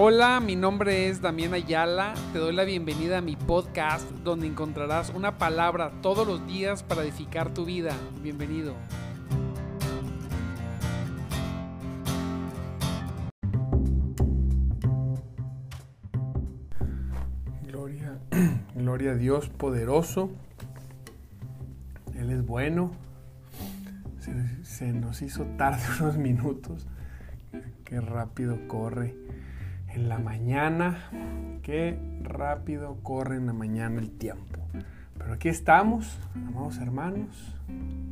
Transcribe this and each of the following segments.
Hola, mi nombre es Damián Ayala. Te doy la bienvenida a mi podcast donde encontrarás una palabra todos los días para edificar tu vida. Bienvenido. Gloria, gloria a Dios poderoso. Él es bueno. Se, se nos hizo tarde unos minutos. Qué rápido corre en la mañana. Qué rápido corre en la mañana el tiempo. Pero aquí estamos, amados hermanos.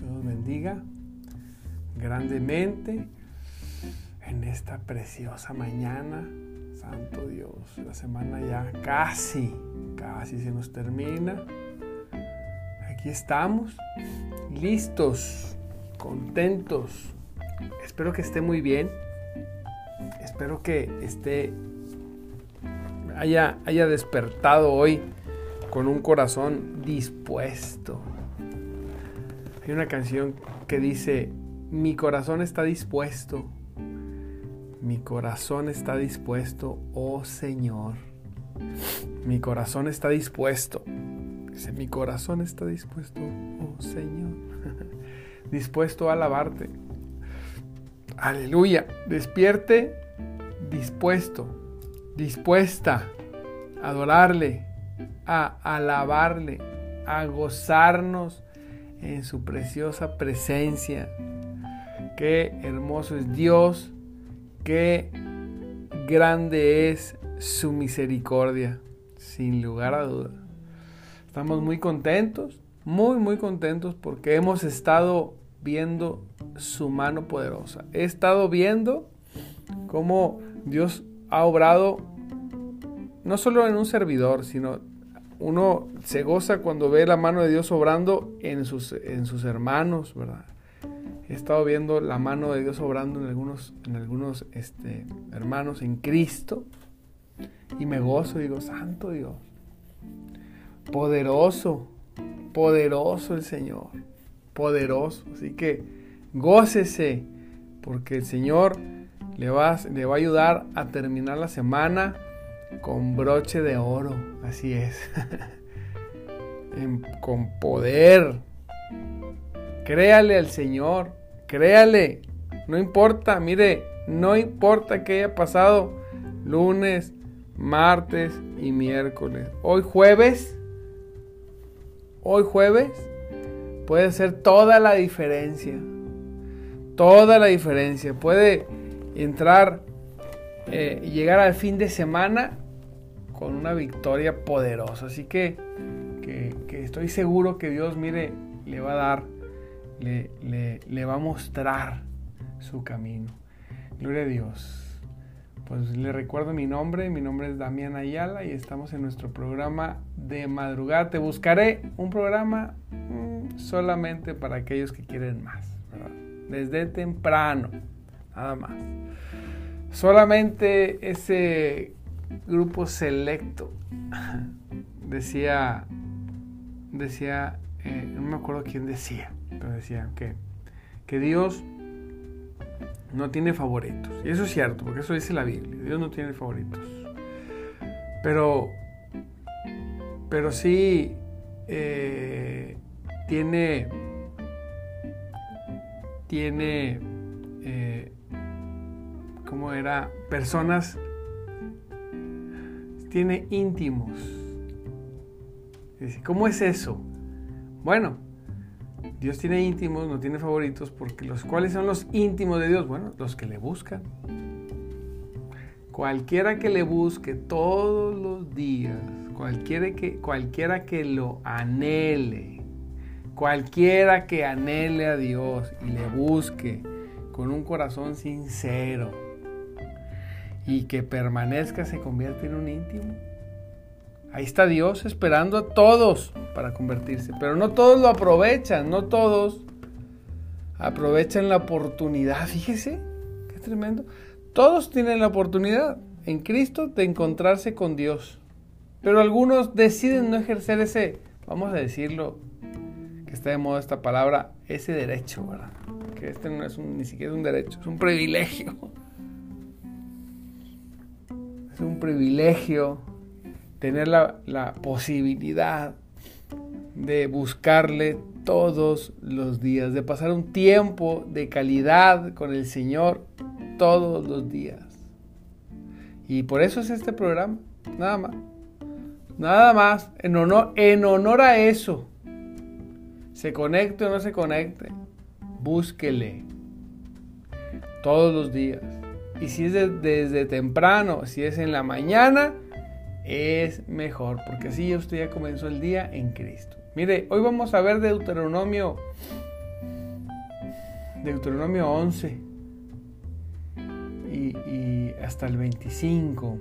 Dios bendiga grandemente en esta preciosa mañana. Santo Dios, la semana ya casi, casi se nos termina. Aquí estamos, listos, contentos. Espero que esté muy bien. Espero que esté haya, haya despertado hoy con un corazón dispuesto. Hay una canción que dice, mi corazón está dispuesto, mi corazón está dispuesto, oh Señor. Mi corazón está dispuesto. Dice, mi corazón está dispuesto, oh Señor. dispuesto a alabarte. Aleluya. Despierte dispuesto, dispuesta a adorarle, a alabarle, a gozarnos en su preciosa presencia. Qué hermoso es Dios, qué grande es su misericordia, sin lugar a duda. Estamos muy contentos, muy, muy contentos porque hemos estado viendo su mano poderosa. He estado viendo cómo Dios ha obrado no solo en un servidor, sino uno se goza cuando ve la mano de Dios obrando en sus, en sus hermanos, ¿verdad? He estado viendo la mano de Dios obrando en algunos, en algunos este, hermanos en Cristo y me gozo, digo, santo Dios, poderoso, poderoso el Señor, poderoso. Así que gócese, porque el Señor le le va a ayudar a terminar la semana con broche de oro. Así es. con poder. Créale al Señor. Créale. No importa, mire, no importa que haya pasado lunes, martes y miércoles. Hoy jueves, hoy jueves, puede ser toda la diferencia. Toda la diferencia. Puede entrar eh, y llegar al fin de semana con una victoria poderosa. Así que, que, estoy seguro que Dios, mire, le va a dar, le, le, va a mostrar su camino. Gloria a Dios. Pues le recuerdo mi nombre, mi nombre es Damián Ayala y estamos en nuestro programa de madrugada. Te buscaré un programa mm, solamente para aquellos que quieren más, desde temprano, nada más. Solamente ese grupo selecto decía, decía, eh, no me acuerdo quién decía, pero decía que, que Dios no tiene favoritos. Y eso es cierto, porque eso dice la Biblia. Dios no tiene favoritos. Pero, pero sí eh, tiene, tiene eh, ¿cómo era? Personas, tiene íntimos. ¿Cómo es eso? Bueno, Dios tiene íntimos, no tiene favoritos, porque los cuales son los íntimos de Dios, bueno, los que le buscan. Cualquiera que le busque todos los días, cualquiera que, cualquiera que lo anhele, cualquiera que anhele a Dios y le busque con un corazón sincero, y que permanezca se convierte en un íntimo. Ahí está Dios esperando a todos para convertirse, pero no todos lo aprovechan, no todos aprovechan la oportunidad. Fíjese, qué tremendo. Todos tienen la oportunidad en Cristo de encontrarse con Dios, pero algunos deciden no ejercer ese, vamos a decirlo, que está de moda esta palabra, ese derecho, ¿verdad? Que este no es un, ni siquiera un derecho, es un privilegio Es un privilegio tener la, posibilidad de buscarle todos los días, de pasar un tiempo de calidad con el Señor todos los días. Y por eso es este programa, nada más. Nada más, en honor, en honor a eso. Se conecte o no se conecte, búsquele todos los días. Y si es desde temprano, si es en la mañana, es mejor, porque así usted ya comenzó el día en Cristo. Mire, hoy vamos a ver Deuteronomio, Deuteronomio 11 y, hasta el 25.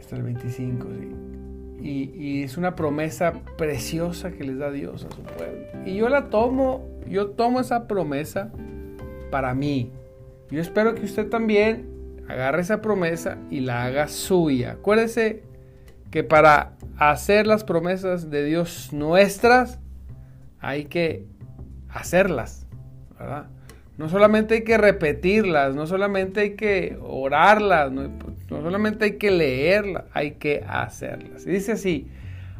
Hasta el 25, sí. Y, es una promesa preciosa que les da Dios a su pueblo. Y yo la tomo, yo tomo esa promesa para mí. Yo espero que usted también agarre esa promesa y la haga suya. Acuérdese que para hacer las promesas de Dios nuestras hay que hacerlas, ¿verdad? No solamente hay que repetirlas, no solamente hay que orarlas, no, solamente hay que leerlas, hay que hacerlas. Y dice así,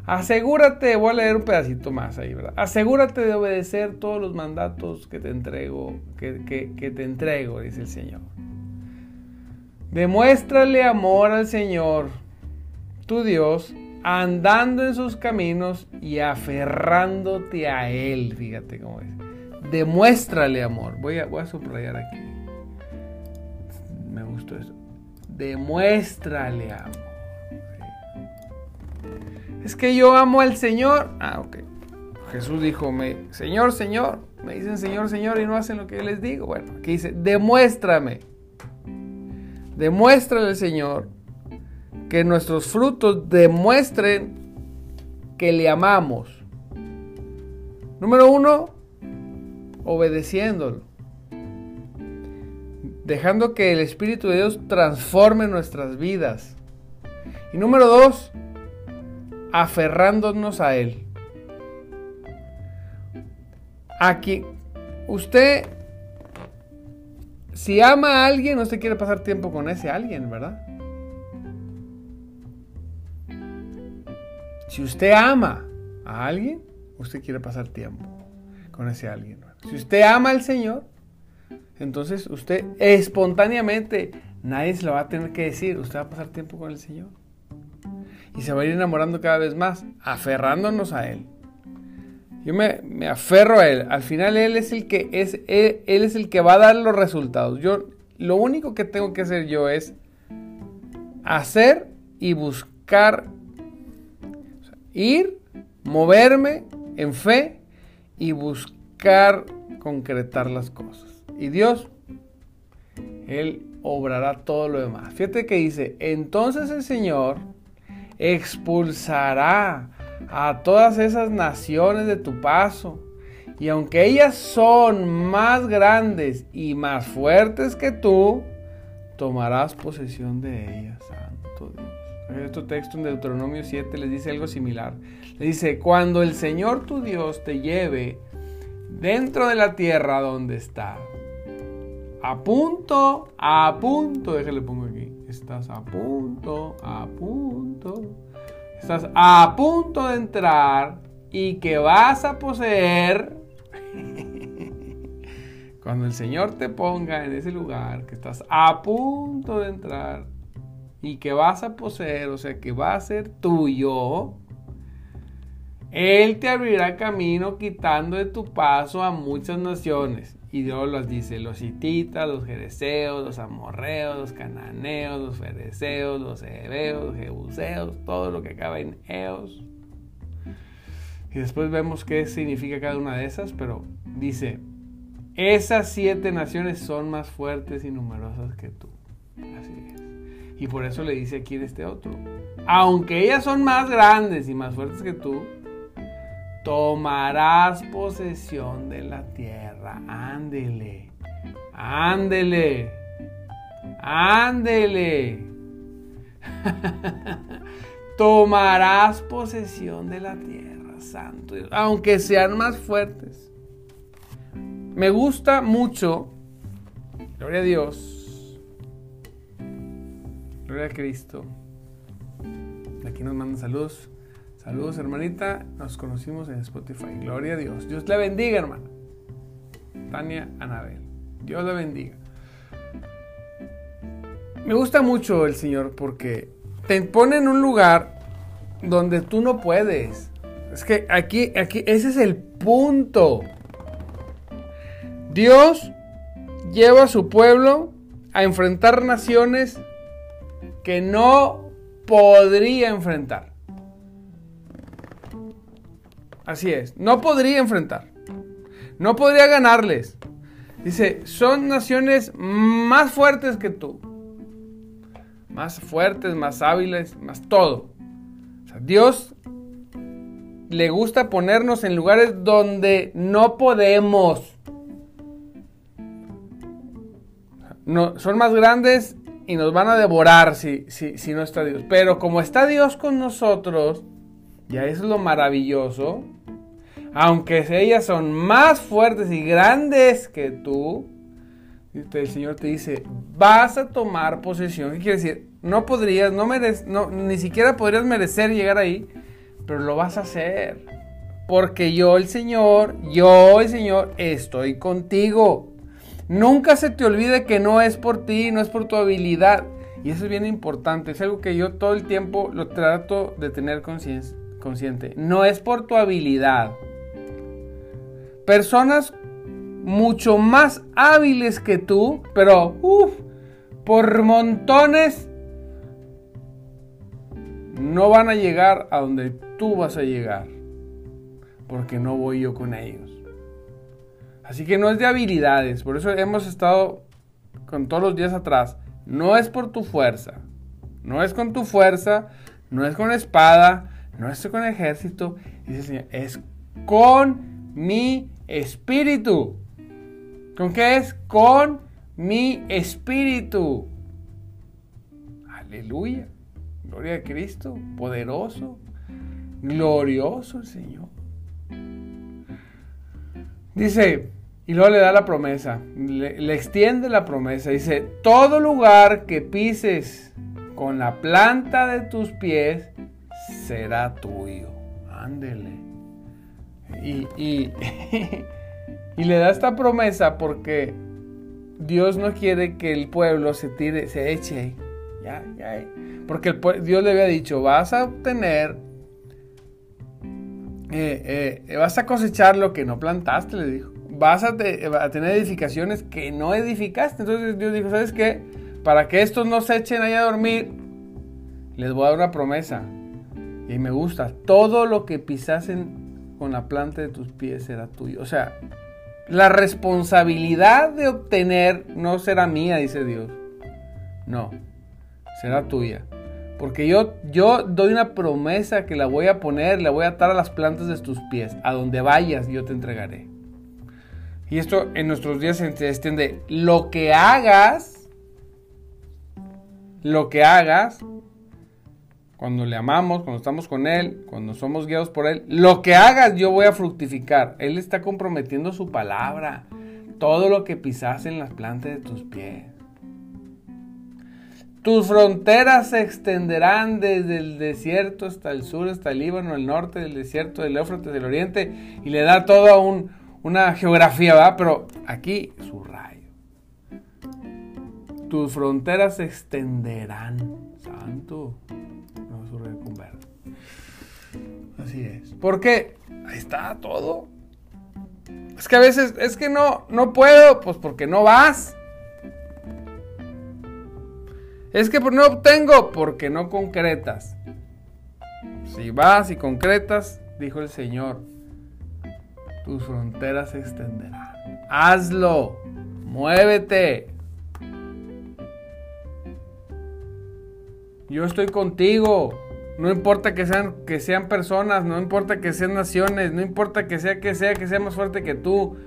asegúrate, voy a leer un pedacito más ahí, ¿verdad? Asegúrate de obedecer todos los mandatos que te entrego, que, que te entrego, dice el Señor. Demuéstrale amor al Señor, tu Dios, andando en sus caminos y aferrándote a Él. Fíjate cómo es demuéstrale amor. Voy a, voy a subrayar aquí. Me gustó eso. Demuéstrale amor. Es que yo amo al Señor. Ah, ok. Jesús dijo, me, Señor, Señor. Me dicen Señor, Señor y no hacen lo que yo les digo. Bueno, aquí dice, demuéstrame. Demuéstrale al Señor que nuestros frutos demuestren que le amamos. Número uno, obedeciéndolo. Dejando que el Espíritu de Dios transforme nuestras vidas. Y número dos, aferrándonos a Él. Aquí, usted, si ama a alguien, usted quiere pasar tiempo con ese alguien, ¿verdad? Si usted ama a alguien, usted quiere pasar tiempo con ese alguien. Si usted ama al Señor, entonces usted espontáneamente, nadie se lo va a tener que decir, usted va a pasar tiempo con el Señor. Y se va a ir enamorando cada vez más, aferrándonos a Él. Yo me, aferro a Él. Al final Él es el que es, él, es el que va a dar los resultados. Yo lo único que tengo que hacer yo es hacer y buscar, ir, moverme en fe y buscar concretar las cosas. Y Dios, Él obrará todo lo demás. Fíjate que dice, entonces el Señor expulsará a todas esas naciones de tu paso. Y aunque ellas son más grandes y más fuertes que tú, tomarás posesión de ellas, Santo Dios. Este texto en Deuteronomio 7 les dice algo similar. Dice, cuando el Señor tu Dios te lleve dentro de la tierra donde está. A punto, a punto, déjale pongo aquí. Estás a punto, a punto. Estás a punto de entrar y que vas a poseer. Cuando el Señor te ponga en ese lugar, que estás a punto de entrar y que vas a poseer, o sea, que va a ser tuyo él te abrirá camino quitando de tu paso a muchas naciones. Y Dios las dice, los hititas, los jereceos, los amorreos, los cananeos, los fereceos, los hebeos, los jebuseos, todo lo que acaba en eos. Y después vemos qué significa cada una de esas, pero dice, esas siete naciones son más fuertes y numerosas que tú. Así es. Y por eso le dice aquí en este otro, aunque ellas son más grandes y más fuertes que tú, tomarás posesión de la tierra. Ándele, ándele, ándele. tomarás posesión de la tierra, santo Dios, aunque sean más fuertes. Me gusta mucho, gloria a Dios, Gloria a Cristo. Aquí nos mandan saludos. Saludos, hermanita. Nos conocimos en Spotify. Gloria a Dios. Dios le bendiga, hermana. Tania Anabel. Dios le bendiga. Me gusta mucho el Señor porque te pone en un lugar donde tú no puedes. Es que aquí, aquí, ese es el punto. Dios lleva a su pueblo a enfrentar naciones que no podría enfrentar. Así es, no podría enfrentar. No podría ganarles. Dice, son naciones más fuertes que tú. Más fuertes, más hábiles, más todo. Dios le gusta ponernos en lugares donde no podemos. No, son más grandes y nos van a devorar si, si, no está Dios. Pero como está Dios con nosotros, ya es lo maravilloso, aunque ellas son más fuertes y grandes que tú, el Señor te dice, vas a tomar posesión. ¿Qué quiere decir? No podrías, no mereces, no, ni siquiera podrías merecer llegar ahí, pero lo vas a hacer. Porque yo, el Señor, yo, el Señor, estoy contigo. Nunca se te olvide que no es por ti, no es por tu habilidad. Y eso es bien importante, es algo que yo todo el tiempo lo trato de tener consciente. No es por tu habilidad. Personas mucho más hábiles que tú, pero uff, por montones, no van a llegar a donde tú vas a llegar, porque no voy yo con ellos. Así que no es de habilidades, por eso hemos estado con todos los días atrás. No es por tu fuerza, no es con tu fuerza, no es con espada, no es con ejército, dice el Señor, es con mi espíritu. ¿Con qué es? Con mi espíritu. Aleluya. Gloria a Cristo. Poderoso. Glorioso el Señor. Dice, y luego le da la promesa, le, extiende la promesa. Dice, todo lugar que pises con la planta de tus pies será tuyo. Ándele. Y, y, le da esta promesa porque Dios no quiere que el pueblo se tire, se eche. Ya, ya. Porque Dios le había dicho, vas a obtener, eh, eh, vas a cosechar lo que no plantaste, le dijo vas a, tener edificaciones que no edificaste. Entonces Dios dijo, ¿sabes qué? Para que estos no se echen ahí a dormir, les voy a dar una promesa. Y me gusta, todo lo que pisasen con la planta de tus pies será tuyo. O sea, la responsabilidad de obtener no será mía, dice Dios. No, será tuya. Porque yo, yo doy una promesa que la voy a poner, la voy a atar a las plantas de tus pies. A donde vayas yo te entregaré. Y esto en nuestros días se extiende. Lo que hagas, lo que hagas, cuando le amamos, cuando estamos con Él, cuando somos guiados por Él, lo que hagas yo voy a fructificar. Él está comprometiendo su palabra. Todo lo que pisas en las plantas de tus pies. Tus fronteras se extenderán desde el desierto hasta el sur, hasta el Líbano, el norte del desierto, del Éufrates, del oriente, y le da todo un, una geografía, ¿verdad? Pero aquí su rayo. Tus fronteras se extenderán. Santo. Así es. ¿Por qué? Ahí está todo. Es que a veces, es que no, no puedo, pues porque no vas. Es que no obtengo porque no concretas. Si vas y concretas, dijo el Señor, tus fronteras se extenderán. Hazlo, muévete. Yo estoy contigo. No importa que sean, que sean personas, no importa que sean naciones, no importa que sea que sea, que sea más fuerte que tú.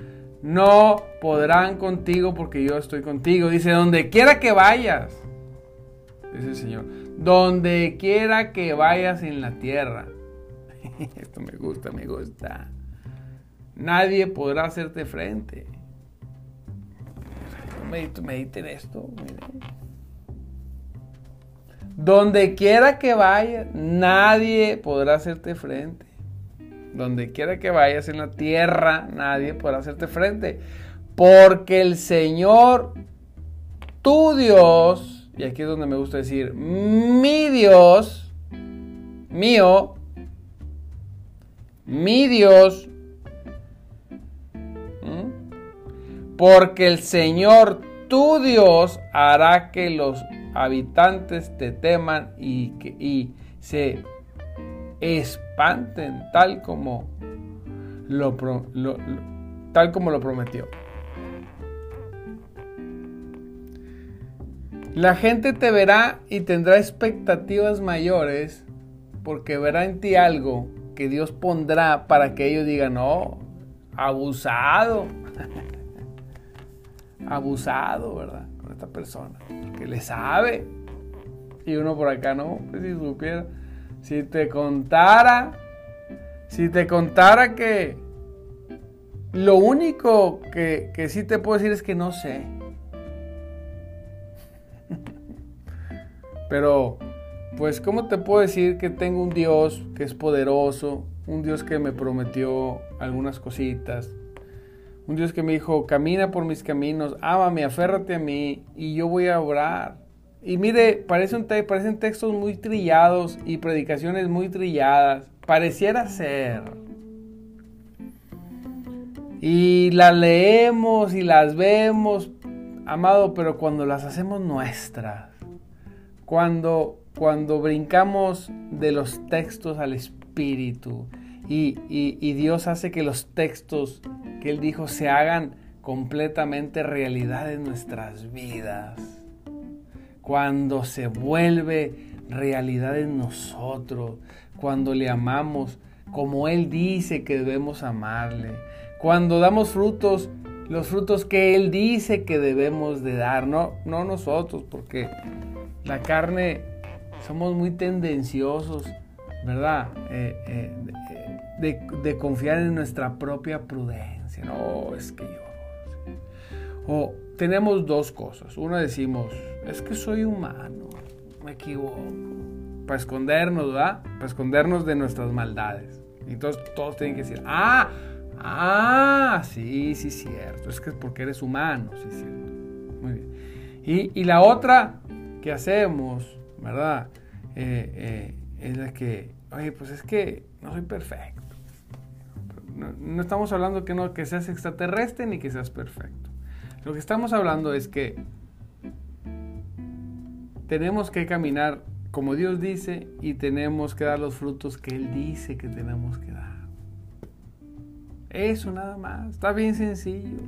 No podrán contigo porque yo estoy contigo. Dice, donde quiera que vayas. Dice el Señor, donde quiera que vayas en la tierra. Esto me gusta, me gusta. Nadie podrá hacerte frente. Mediten esto. Donde quiera que vayas, nadie podrá hacerte frente. Donde quiera que vayas en la tierra, nadie podrá hacerte frente. Porque el Señor, tu Dios, y aquí es donde me gusta decir, mi Dios, mío, mi Dios, porque el Señor, tu Dios, hará que los habitantes te teman y, que, se espanten tal como lo, tal como lo prometió. La gente te verá y tendrá expectativas mayores porque verá en ti algo que Dios pondrá para que ellos digan, no, abusado, abusado, ¿verdad? Esta persona, que le sabe. Y uno por acá, no, pues si supiera, si te contara, si te contara que lo único que, que sí te puedo decir es que no sé. Pero, pues, ¿cómo te puedo decir que tengo un Dios que es poderoso? Un Dios que me prometió algunas cositas. Un Dios que me dijo, camina por mis caminos, ámame, aférrate a mí y yo voy a orar. Y mire, parecen, parecen textos muy trillados y predicaciones muy trilladas. Pareciera ser. Y las leemos y las vemos, amado, pero cuando las hacemos nuestras, cuando, cuando brincamos de los textos al espíritu y, Dios hace que los textos que Él dijo se hagan completamente realidad en nuestras vidas. Cuando se vuelve realidad en nosotros, cuando le amamos como Él dice que debemos amarle, cuando damos frutos, los frutos que Él dice que debemos de dar, no, no nosotros, porque la carne somos muy tendenciosos, ¿verdad? Eh, eh, de, de confiar en nuestra propia prudencia no, es que yo... O tenemos dos cosas. Una decimos, es que soy humano, me equivoco. Para escondernos, ¿verdad? Para escondernos de nuestras maldades. Y entonces todos tienen que decir, ah, ah, sí, sí, cierto. Es que es porque eres humano, sí, cierto. Muy bien. Y, la otra que hacemos, ¿verdad? Eh, eh, es la que, oye, pues es que no soy perfecto. No, estamos hablando que, no, que seas extraterrestre ni que seas perfecto. Lo que estamos hablando es que tenemos que caminar como Dios dice y tenemos que dar los frutos que Él dice que tenemos que dar. Eso nada más. Está bien sencillo.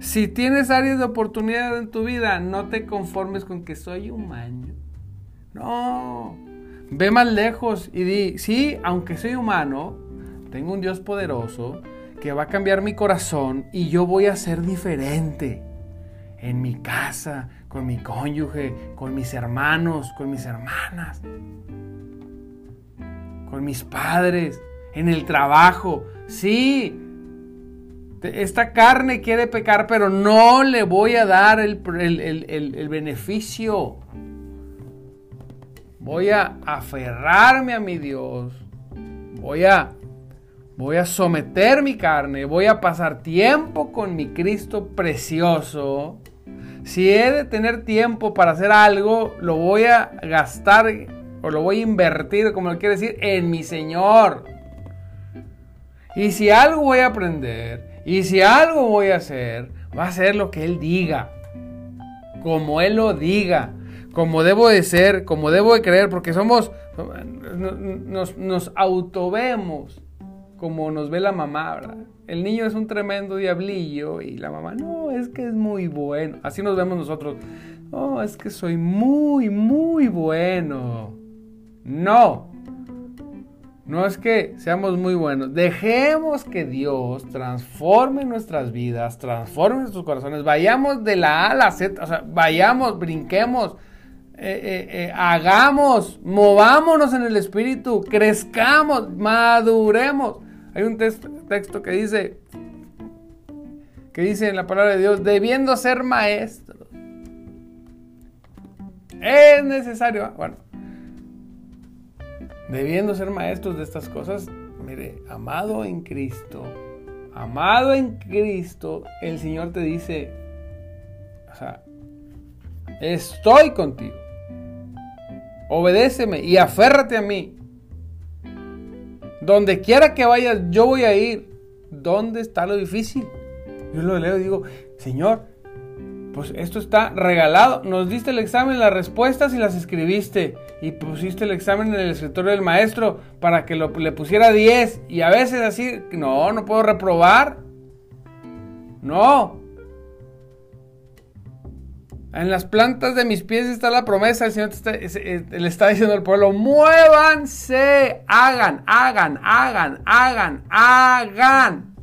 Si tienes áreas de oportunidad en tu vida, no te conformes con que soy humano. No. Ve más lejos y di, sí, aunque soy humano, tengo un Dios poderoso que va a cambiar mi corazón y yo voy a ser diferente en mi casa, con mi cónyuge, con mis hermanos, con mis hermanas, con mis padres, en el trabajo. Sí, esta carne quiere pecar, pero no le voy a dar el, el beneficio. Voy a aferrarme a mi Dios. Voy a Voy a someter mi carne, voy a pasar tiempo con mi Cristo precioso. Si he de tener tiempo para hacer algo, lo voy a gastar o lo voy a invertir, como lo quiere decir, en mi Señor. Y si algo voy a aprender, y si algo voy a hacer, va a ser lo que Él diga, como Él lo diga, como debo de ser, como debo de creer, porque somos, nos, nos autovemos como nos ve la mamá, ¿verdad? El niño es un tremendo diablillo y la mamá, no, es que es muy bueno. Así nos vemos nosotros. No, es que soy muy, muy bueno. No. No es que seamos muy buenos. Dejemos que Dios transforme nuestras vidas, transforme nuestros corazones. Vayamos de la A a la Z, o sea, vayamos, brinquemos, eh, eh, eh, hagamos, movámonos en el espíritu, crezcamos, maduremos. Hay un texto que dice, que dice en la palabra de Dios, debiendo ser maestros. Es necesario. Bueno, debiendo ser maestros de estas cosas, mire, amado en Cristo, amado en Cristo, el Señor te dice, o sea, estoy contigo. Obedéceme y aférrate a mí. Donde quiera que vayas, yo voy a ir. ¿Dónde está lo difícil? Yo lo leo y digo, Señor, pues esto está regalado. Nos diste el examen, las respuestas y las escribiste. Y pusiste el examen en el escritorio del maestro para que le pusiera 10. Y a veces así, no, no puedo reprobar. No. En las plantas de mis pies está la promesa. El Señor le está diciendo al pueblo, muévanse, hagan, hagan, hagan, hagan, hagan.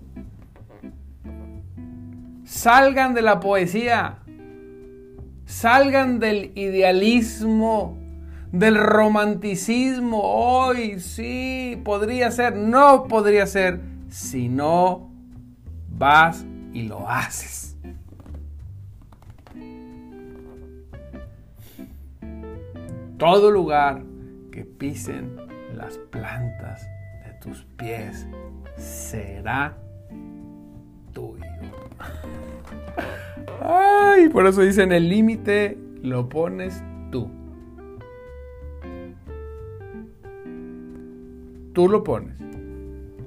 Salgan de la poesía. Salgan del idealismo, del romanticismo. Hoy sí, podría ser, no podría ser, si no vas y lo haces. Todo lugar que pisen las plantas de tus pies será tuyo. Ay, por eso dicen el límite lo pones tú. Tú lo pones.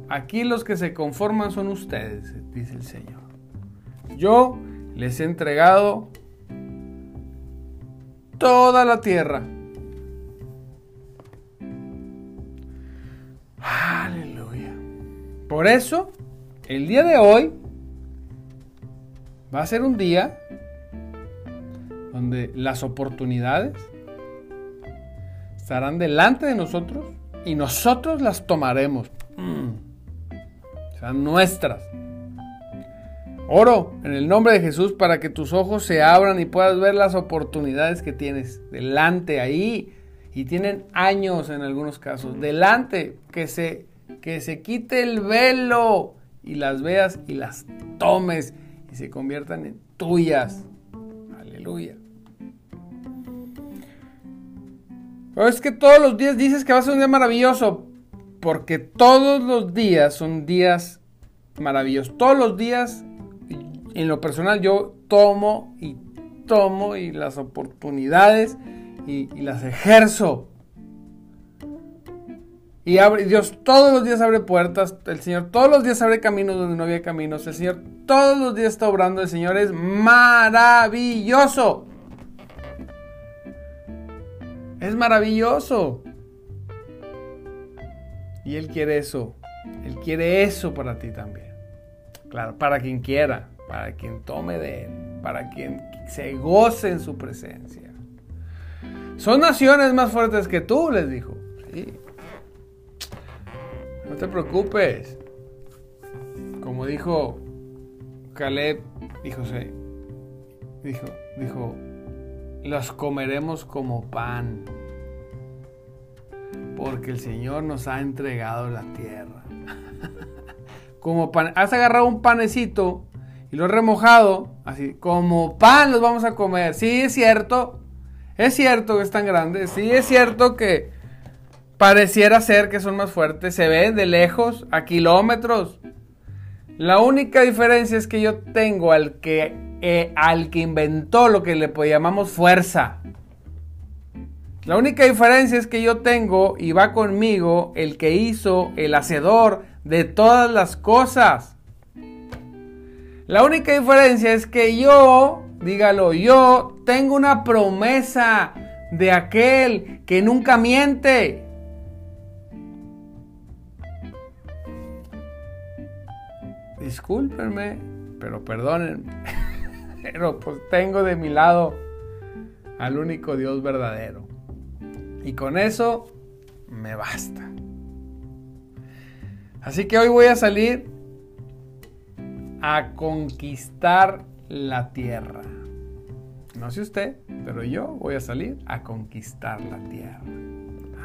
Aquí los que se conforman son ustedes, dice el Señor. Yo les he entregado toda la tierra. Por eso, el día de hoy va a ser un día donde las oportunidades estarán delante de nosotros y nosotros las tomaremos. Mm. Nuestras. Oro en el nombre de Jesús para que tus ojos se abran y puedas ver las oportunidades que tienes delante ahí. Y tienen años en algunos casos. Delante, que se, que se quite el velo y las veas y las tomes y se conviertan en tuyas. Aleluya. Pero es que todos los días dices que va a ser un día maravilloso, porque todos los días son días maravillosos. Todos los días, en lo personal, yo tomo y tomo y las oportunidades y, y las ejerzo. Y abre, Dios todos los días abre puertas, el Señor todos los días abre caminos donde no había caminos, el Señor todos los días está obrando, el Señor es maravilloso. Es maravilloso. Y Él quiere eso, Él quiere eso para ti también. Claro, para quien quiera, para quien tome de Él, para quien se goce en su presencia. Son naciones más fuertes que tú, les dijo. Sí. No te preocupes. Como dijo Caleb y José, dijo, dijo, los comeremos como pan, porque el Señor nos ha entregado la tierra. como pan, has agarrado un panecito y lo has remojado, así, como pan los vamos a comer. Sí, es cierto, es cierto que es tan grande, sí, es cierto que Pareciera ser que son más fuertes, se ven de lejos, a kilómetros. La única diferencia es que yo tengo al que, eh, al que inventó lo que le llamamos fuerza. La única diferencia es que yo tengo y va conmigo el que hizo el hacedor de todas las cosas. La única diferencia es que yo, dígalo, yo tengo una promesa de aquel que nunca miente. Discúlpenme, pero perdónenme. pero pues tengo de mi lado al único Dios verdadero. Y con eso me basta. Así que hoy voy a salir a conquistar la tierra. No sé usted, pero yo voy a salir a conquistar la tierra.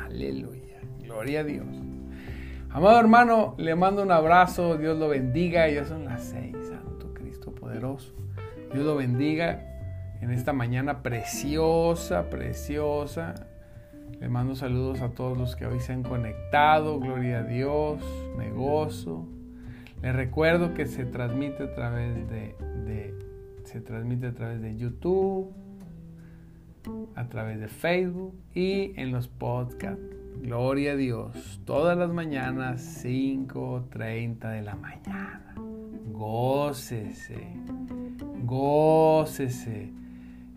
Aleluya. Gloria a Dios. Amado hermano, le mando un abrazo, Dios lo bendiga, ya son las seis, Santo Cristo poderoso. Dios lo bendiga. en esta mañana preciosa, preciosa. Le mando saludos a todos los que hoy se han conectado. Gloria a Dios, me gozo. Les recuerdo que se transmite a través de, de se transmite a través de YouTube, a través de Facebook y en los podcasts. Gloria a Dios. Todas las mañanas, 5.30 de la mañana. Gócese. Gócese.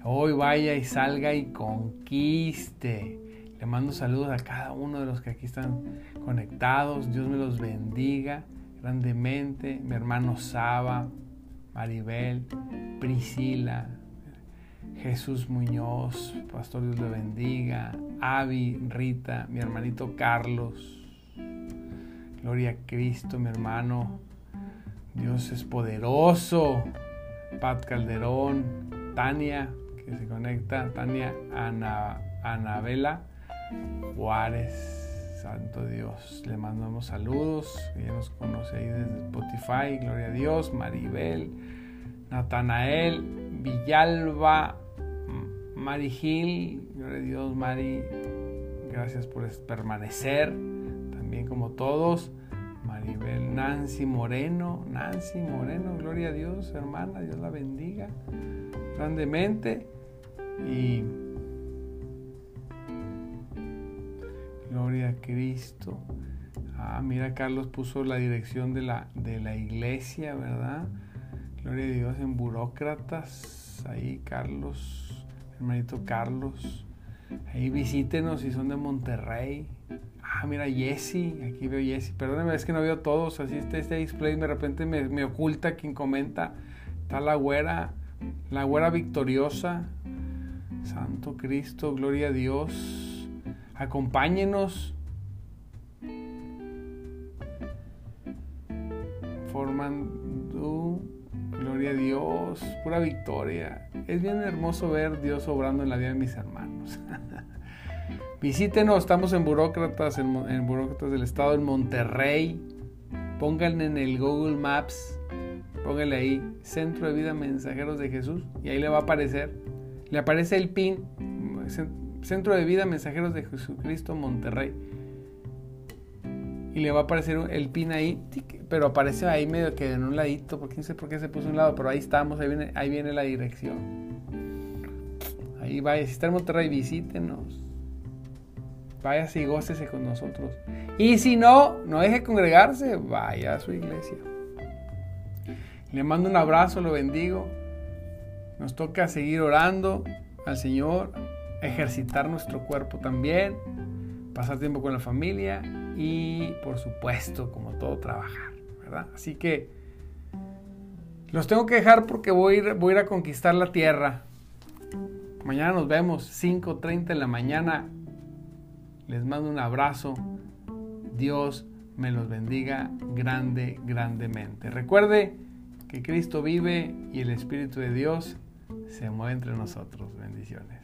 Hoy vaya y salga y conquiste. Le mando saludos a cada uno de los que aquí están conectados. Dios me los bendiga grandemente. Mi hermano Saba, Maribel, Priscila, Jesús Muñoz, Pastor Dios le bendiga, Avi, Rita, mi hermanito Carlos, Gloria a Cristo, mi hermano, Dios es poderoso, Pat Calderón, Tania, que se conecta, Tania Ana, Anabela Juárez, Santo Dios, le mandamos saludos, ella nos conoce ahí desde Spotify, Gloria a Dios, Maribel, Natanael, Villalba, Mari Gil, gloria a Dios, Mari, gracias por permanecer, también como todos. Maribel, Nancy Moreno, Nancy Moreno, gloria a Dios, hermana, Dios la bendiga grandemente. Y gloria a Cristo. Ah, mira, Carlos puso la dirección de la, de la iglesia, ¿verdad? Gloria a Dios en burócratas. Ahí, Carlos hermanito Carlos. Ahí visítenos si son de Monterrey. Ah, mira, Jesse, aquí veo Jesse. Perdóneme, es que no veo todos. Así está este display, de repente me, me oculta quien comenta. Está la güera, la güera victoriosa. Santo Cristo, gloria a Dios. Acompáñenos. Formando Gloria a Dios, pura victoria. Es bien hermoso ver Dios obrando en la vida de mis hermanos. Visítenos, estamos en Burócratas, en, Burócratas del Estado, en Monterrey. Pónganle en el Google Maps, pónganle ahí, Centro de Vida Mensajeros de Jesús, y ahí le va a aparecer. Le aparece el PIN, Centro de Vida Mensajeros de Jesucristo, Monterrey. Y le va a aparecer el PIN ahí, pero aparece ahí medio que en un ladito, porque no sé por qué se puso un lado, pero ahí estamos, ahí viene, ahí viene la dirección. Ahí vaya, si está en Monterrey, visítenos. Vaya y gócese con nosotros. Y si no, no deje congregarse, vaya a su iglesia. Le mando un abrazo, lo bendigo. Nos toca seguir orando al Señor, ejercitar nuestro cuerpo también, pasar tiempo con la familia y por supuesto, como todo, trabajar. Así que los tengo que dejar porque voy a ir, voy a, a conquistar la tierra. Mañana nos vemos, 5.30 de la mañana. Les mando un abrazo. Dios me los bendiga grande, grandemente. Recuerde que Cristo vive y el Espíritu de Dios se mueve entre nosotros. Bendiciones.